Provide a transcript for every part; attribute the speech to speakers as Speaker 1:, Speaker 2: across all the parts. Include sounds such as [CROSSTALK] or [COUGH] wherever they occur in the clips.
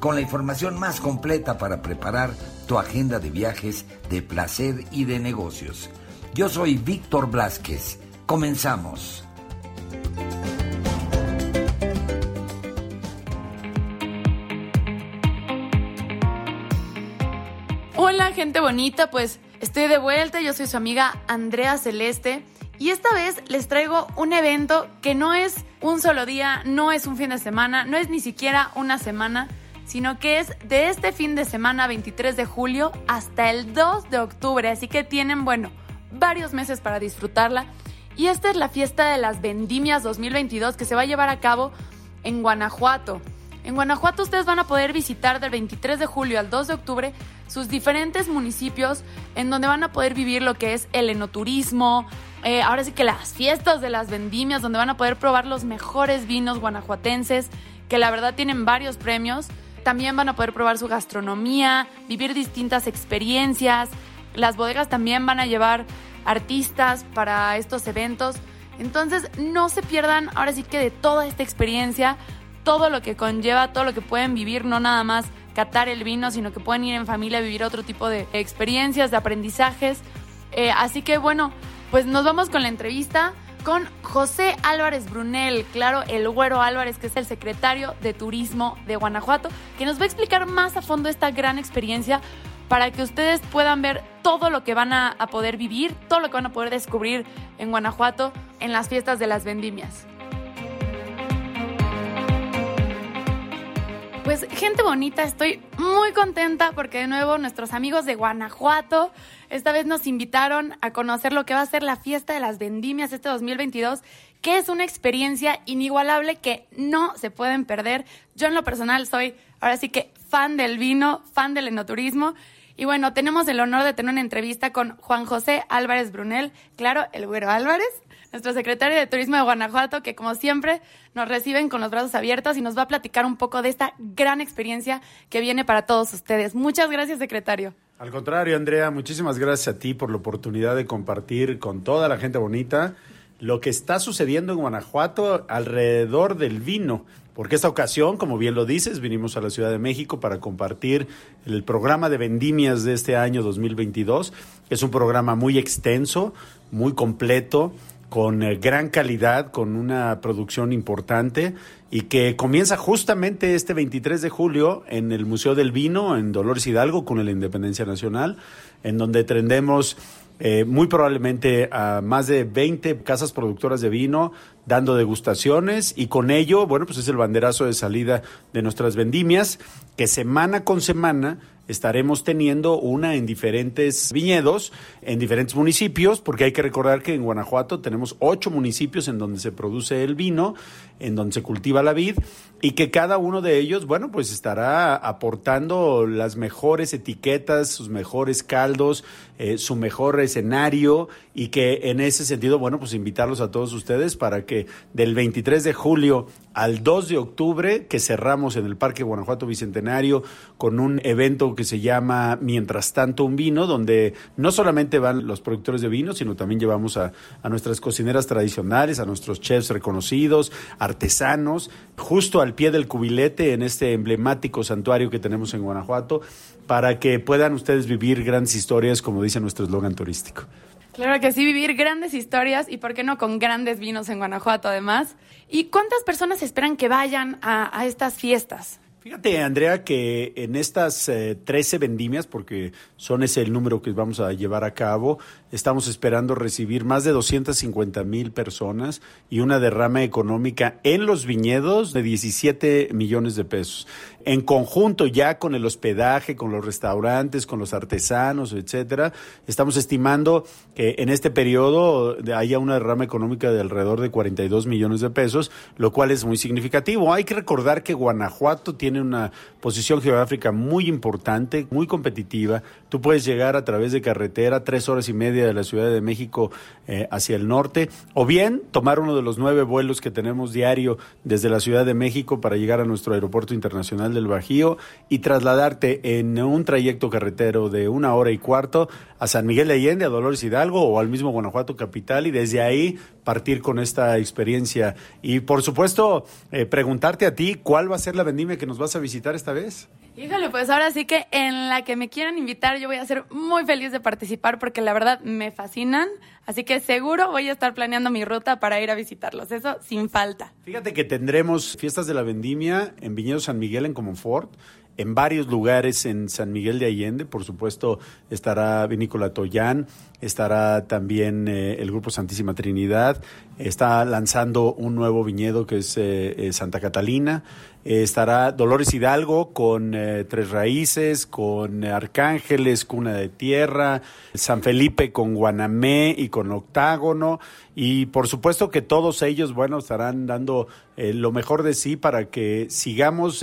Speaker 1: Con la información más completa para preparar tu agenda de viajes, de placer y de negocios. Yo soy Víctor Blasquez. Comenzamos.
Speaker 2: Hola gente bonita, pues estoy de vuelta, yo soy su amiga Andrea Celeste y esta vez les traigo un evento que no es un solo día, no es un fin de semana, no es ni siquiera una semana, sino que es de este fin de semana 23 de julio hasta el 2 de octubre, así que tienen, bueno, varios meses para disfrutarla. Y esta es la fiesta de las Vendimias 2022 que se va a llevar a cabo en Guanajuato. En Guanajuato ustedes van a poder visitar del 23 de julio al 2 de octubre sus diferentes municipios en donde van a poder vivir lo que es el enoturismo, eh, ahora sí que las fiestas de las vendimias, donde van a poder probar los mejores vinos guanajuatenses, que la verdad tienen varios premios. También van a poder probar su gastronomía, vivir distintas experiencias. Las bodegas también van a llevar artistas para estos eventos. Entonces no se pierdan ahora sí que de toda esta experiencia, todo lo que conlleva, todo lo que pueden vivir, no nada más catar el vino, sino que pueden ir en familia a vivir otro tipo de experiencias, de aprendizajes. Eh, así que bueno, pues nos vamos con la entrevista con José Álvarez Brunel, claro, el güero Álvarez, que es el secretario de Turismo de Guanajuato, que nos va a explicar más a fondo esta gran experiencia para que ustedes puedan ver todo lo que van a, a poder vivir, todo lo que van a poder descubrir en Guanajuato en las fiestas de las vendimias. Pues gente bonita, estoy muy contenta porque de nuevo nuestros amigos de Guanajuato esta vez nos invitaron a conocer lo que va a ser la fiesta de las vendimias este 2022, que es una experiencia inigualable que no se pueden perder. Yo en lo personal soy ahora sí que fan del vino, fan del enoturismo. Y bueno, tenemos el honor de tener una entrevista con Juan José Álvarez Brunel, claro, el güero Álvarez, nuestro secretario de Turismo de Guanajuato, que como siempre nos reciben con los brazos abiertos y nos va a platicar un poco de esta gran experiencia que viene para todos ustedes. Muchas gracias, secretario.
Speaker 3: Al contrario, Andrea, muchísimas gracias a ti por la oportunidad de compartir con toda la gente bonita lo que está sucediendo en Guanajuato alrededor del vino. Porque esta ocasión, como bien lo dices, vinimos a la Ciudad de México para compartir el programa de vendimias de este año 2022. Es un programa muy extenso, muy completo, con eh, gran calidad, con una producción importante y que comienza justamente este 23 de julio en el Museo del Vino en Dolores Hidalgo con la Independencia Nacional, en donde tendremos eh, muy probablemente a más de 20 casas productoras de vino dando degustaciones y con ello, bueno, pues es el banderazo de salida de nuestras vendimias que semana con semana estaremos teniendo una en diferentes viñedos, en diferentes municipios, porque hay que recordar que en Guanajuato tenemos ocho municipios en donde se produce el vino, en donde se cultiva la vid, y que cada uno de ellos, bueno, pues estará aportando las mejores etiquetas, sus mejores caldos, eh, su mejor escenario, y que en ese sentido, bueno, pues invitarlos a todos ustedes para que del 23 de julio al 2 de octubre, que cerramos en el Parque Guanajuato Bicentenario con un evento que se llama Mientras tanto un vino, donde no solamente van los productores de vino, sino también llevamos a, a nuestras cocineras tradicionales, a nuestros chefs reconocidos, artesanos, justo al pie del cubilete en este emblemático santuario que tenemos en Guanajuato, para que puedan ustedes vivir grandes historias, como dice nuestro eslogan turístico.
Speaker 2: Claro que sí, vivir grandes historias y por qué no con grandes vinos en Guanajuato además. ¿Y cuántas personas esperan que vayan a, a estas fiestas?
Speaker 3: Fíjate, Andrea, que en estas eh, 13 vendimias, porque son ese el número que vamos a llevar a cabo, estamos esperando recibir más de 250 mil personas y una derrama económica en los viñedos de 17 millones de pesos. En conjunto, ya con el hospedaje, con los restaurantes, con los artesanos, etcétera, estamos estimando que en este periodo haya una derrama económica de alrededor de 42 millones de pesos, lo cual es muy significativo. Hay que recordar que Guanajuato tiene tiene una posición geográfica muy importante, muy competitiva. Tú puedes llegar a través de carretera tres horas y media de la Ciudad de México eh, hacia el norte, o bien tomar uno de los nueve vuelos que tenemos diario desde la Ciudad de México para llegar a nuestro aeropuerto internacional del Bajío y trasladarte en un trayecto carretero de una hora y cuarto a San Miguel de Allende, a Dolores Hidalgo o al mismo Guanajuato capital y desde ahí partir con esta experiencia. Y por supuesto, eh, preguntarte a ti, ¿cuál va a ser la vendimia que nos vas a visitar esta vez?
Speaker 2: Híjole, pues ahora sí que en la que me quieran invitar yo voy a ser muy feliz de participar porque la verdad me fascinan, así que seguro voy a estar planeando mi ruta para ir a visitarlos, eso sin falta.
Speaker 3: Fíjate que tendremos fiestas de la vendimia en Viñedo San Miguel en Comonfort, en varios lugares en San Miguel de Allende, por supuesto estará Vinícola Toyán, estará también eh, el Grupo Santísima Trinidad, está lanzando un nuevo viñedo que es eh, eh, Santa Catalina, estará Dolores Hidalgo con Tres Raíces, con Arcángeles, Cuna de Tierra, San Felipe con Guanamé y con Octágono, y por supuesto que todos ellos, bueno, estarán dando lo mejor de sí para que sigamos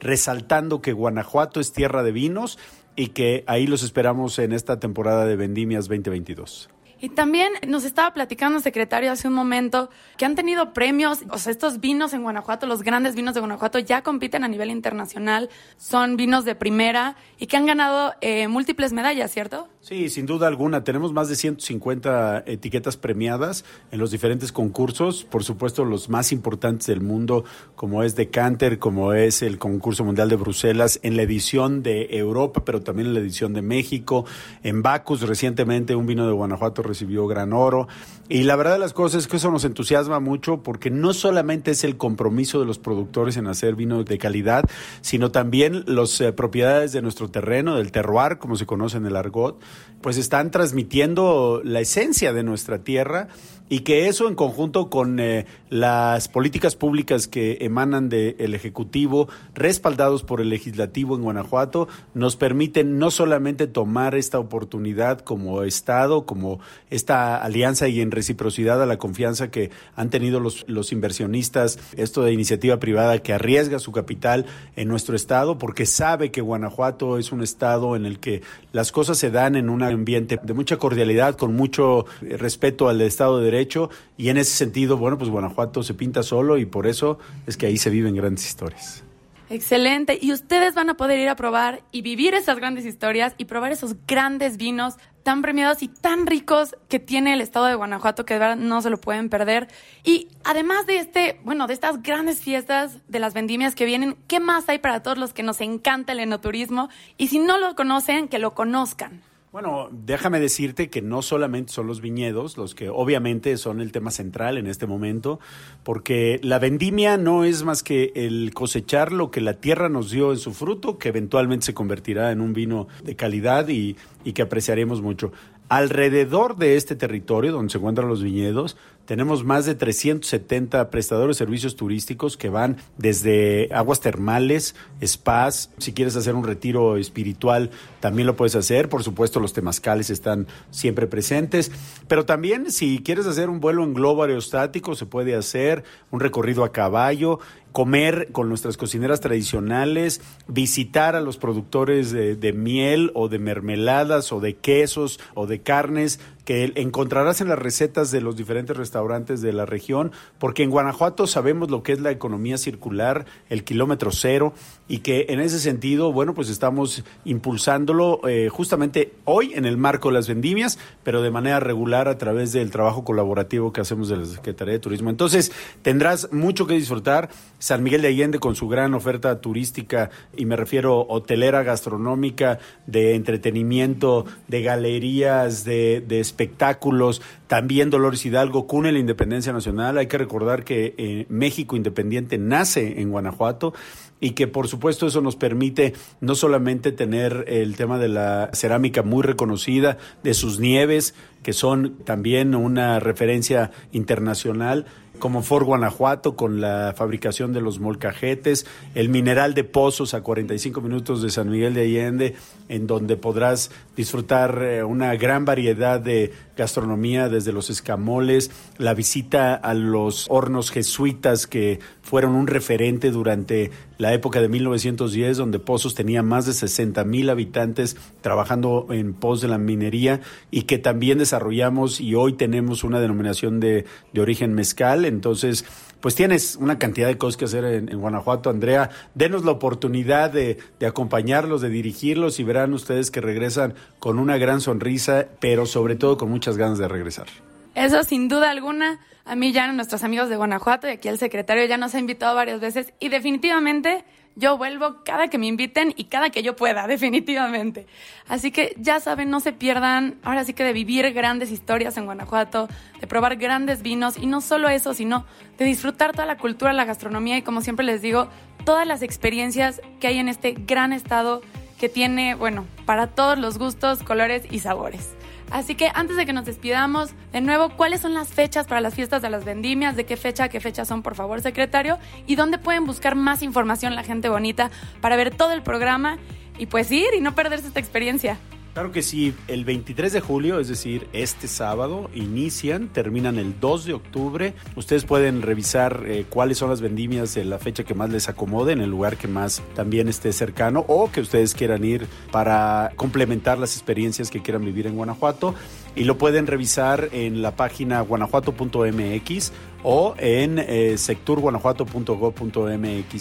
Speaker 3: resaltando que Guanajuato es tierra de vinos y que ahí los esperamos en esta temporada de Vendimias 2022.
Speaker 2: Y también nos estaba platicando el secretario hace un momento que han tenido premios, o sea, estos vinos en Guanajuato, los grandes vinos de Guanajuato ya compiten a nivel internacional, son vinos de primera y que han ganado eh, múltiples medallas, ¿cierto?
Speaker 3: Sí, sin duda alguna. Tenemos más de 150 etiquetas premiadas en los diferentes concursos, por supuesto los más importantes del mundo, como es Decanter, como es el concurso mundial de Bruselas, en la edición de Europa, pero también en la edición de México, en Bacus recientemente un vino de Guanajuato recibió gran oro. Y la verdad de las cosas es que eso nos entusiasma mucho porque no solamente es el compromiso de los productores en hacer vino de calidad, sino también las eh, propiedades de nuestro terreno, del terroir, como se conoce en el argot, pues están transmitiendo la esencia de nuestra tierra y que eso en conjunto con eh, las políticas públicas que emanan del Ejecutivo, respaldados por el Legislativo en Guanajuato, nos permiten no solamente tomar esta oportunidad como Estado, como esta alianza y en reciprocidad a la confianza que han tenido los, inversionistas, esto de iniciativa privada que arriesga su capital en nuestro Estado, porque sabe que Guanajuato es un Estado en el que las cosas se dan en un ambiente de mucha cordialidad, con mucho respeto al Estado de Derecho, y en ese sentido, bueno, pues Guanajuato se pinta solo y por eso es que ahí se viven grandes historias.
Speaker 2: Excelente. Y ustedes van a poder ir a probar y vivir esas grandes historias y probar esos grandes vinos tan premiados y tan ricos que tiene el estado de Guanajuato que de verdad no se lo pueden perder. Y además de este, bueno, de estas grandes fiestas de las vendimias que vienen, ¿qué más hay para todos los que nos encanta el enoturismo? Y si no lo conocen, que lo conozcan.
Speaker 3: Bueno, déjame decirte que no solamente son los viñedos los que obviamente son el tema central en este momento, porque la vendimia no es más que el cosechar lo que la tierra nos dio en su fruto, que eventualmente se convertirá en un vino de calidad y, y que apreciaremos mucho. Alrededor de este territorio donde se encuentran los viñedos, tenemos más de 370 prestadores de servicios turísticos que van desde aguas termales, spas, si quieres hacer un retiro espiritual, también lo puedes hacer. Por supuesto, los temazcales están siempre presentes, pero también si quieres hacer un vuelo en globo aerostático, se puede hacer un recorrido a caballo comer con nuestras cocineras tradicionales, visitar a los productores de, de, miel o de mermeladas o de quesos o de carnes que encontrarás en las recetas de los diferentes restaurantes de la región, porque en Guanajuato sabemos lo que es la economía circular, el kilómetro cero, y que en ese sentido, bueno, pues estamos impulsándolo eh, justamente hoy en el marco de las vendimias, pero de manera regular a través del trabajo colaborativo que hacemos de la Secretaría de Turismo. Entonces, tendrás mucho que disfrutar. San Miguel de Allende con su gran oferta turística, y me refiero hotelera, gastronómica, de entretenimiento, de galerías, de, de espectáculos, también Dolores Hidalgo, cune la independencia nacional. Hay que recordar que eh, México Independiente nace en Guanajuato y que por supuesto eso nos permite no solamente tener el tema de la cerámica muy reconocida, de sus nieves, que son también una referencia internacional, como Fort Guanajuato con la fabricación de los molcajetes, el mineral de pozos a 45 minutos de San Miguel de Allende, en donde podrás disfrutar eh, una gran variedad de gastronomía desde los escamoles, la visita a los hornos jesuitas que fueron un referente durante la época de 1910, donde Pozos tenía más de 60 mil habitantes trabajando en pos de la minería y que también desarrollamos y hoy tenemos una denominación de, de origen mezcal. Entonces, pues tienes una cantidad de cosas que hacer en, Guanajuato, Andrea. Denos la oportunidad de, de, acompañarlos, de dirigirlos y verán ustedes que regresan con una gran sonrisa, pero sobre todo con muchas ganas de regresar.
Speaker 2: Eso sin duda alguna. A mí ya nuestros amigos de Guanajuato y aquí el secretario ya nos ha invitado varias veces y definitivamente yo vuelvo cada que me inviten y cada que yo pueda, [LAUGHS] definitivamente. Así que ya saben, no se pierdan ahora sí que de vivir grandes historias en Guanajuato, de probar grandes vinos y no solo eso, sino de disfrutar toda la cultura, la gastronomía y como siempre les digo, todas las experiencias que hay en este gran estado que tiene, bueno, para todos los gustos, colores y sabores. Así que antes de que nos despidamos, de nuevo, ¿cuáles son las fechas para las fiestas de las vendimias? ¿De qué fecha, qué fechas son, por favor, secretario? ¿Y dónde pueden buscar más información la gente bonita para ver todo el programa y pues ir y no perderse esta experiencia?
Speaker 3: Claro que sí, el 23 de julio, es decir, este sábado, inician, terminan el 2 de octubre. Ustedes pueden revisar eh, cuáles son las vendimias de la fecha que más les acomode, en el lugar que más también esté cercano o que ustedes quieran ir para complementar las experiencias que quieran vivir en Guanajuato. Y lo pueden revisar en la página guanajuato.mx o en eh.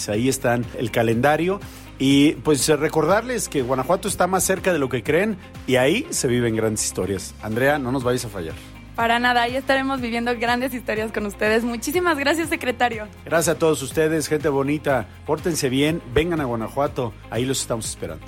Speaker 3: Ahí están el calendario y pues recordarles que Guanajuato está más cerca de lo que creen y ahí se viven grandes historias. Andrea, no nos vayas a fallar.
Speaker 2: Para nada, ahí estaremos viviendo grandes historias con ustedes. Muchísimas gracias, secretario.
Speaker 3: Gracias a todos ustedes, gente bonita. Pórtense bien, vengan a Guanajuato, ahí los estamos esperando.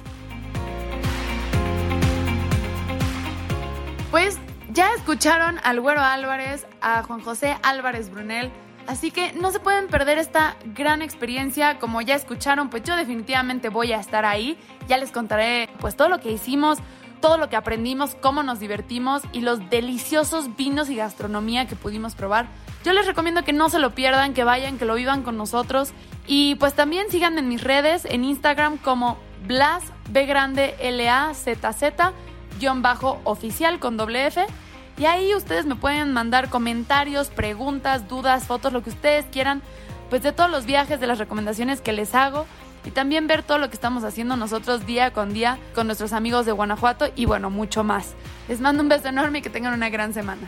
Speaker 2: Pues ya escucharon al Güero Álvarez, a Juan José Álvarez Brunel Así que no se pueden perder esta gran experiencia. Como ya escucharon, pues yo definitivamente voy a estar ahí. Ya les contaré pues todo lo que hicimos, todo lo que aprendimos, cómo nos divertimos y los deliciosos vinos y gastronomía que pudimos probar. Yo les recomiendo que no se lo pierdan, que vayan, que lo vivan con nosotros. Y pues también sigan en mis redes, en Instagram como Blas B grande L A Z Z oficial con doble F y ahí ustedes me pueden mandar comentarios, preguntas, dudas, fotos, lo que ustedes quieran, pues de todos los viajes, de las recomendaciones que les hago y también ver todo lo que estamos haciendo nosotros día con día con nuestros amigos de Guanajuato y bueno, mucho más. Les mando un beso enorme y que tengan una gran semana.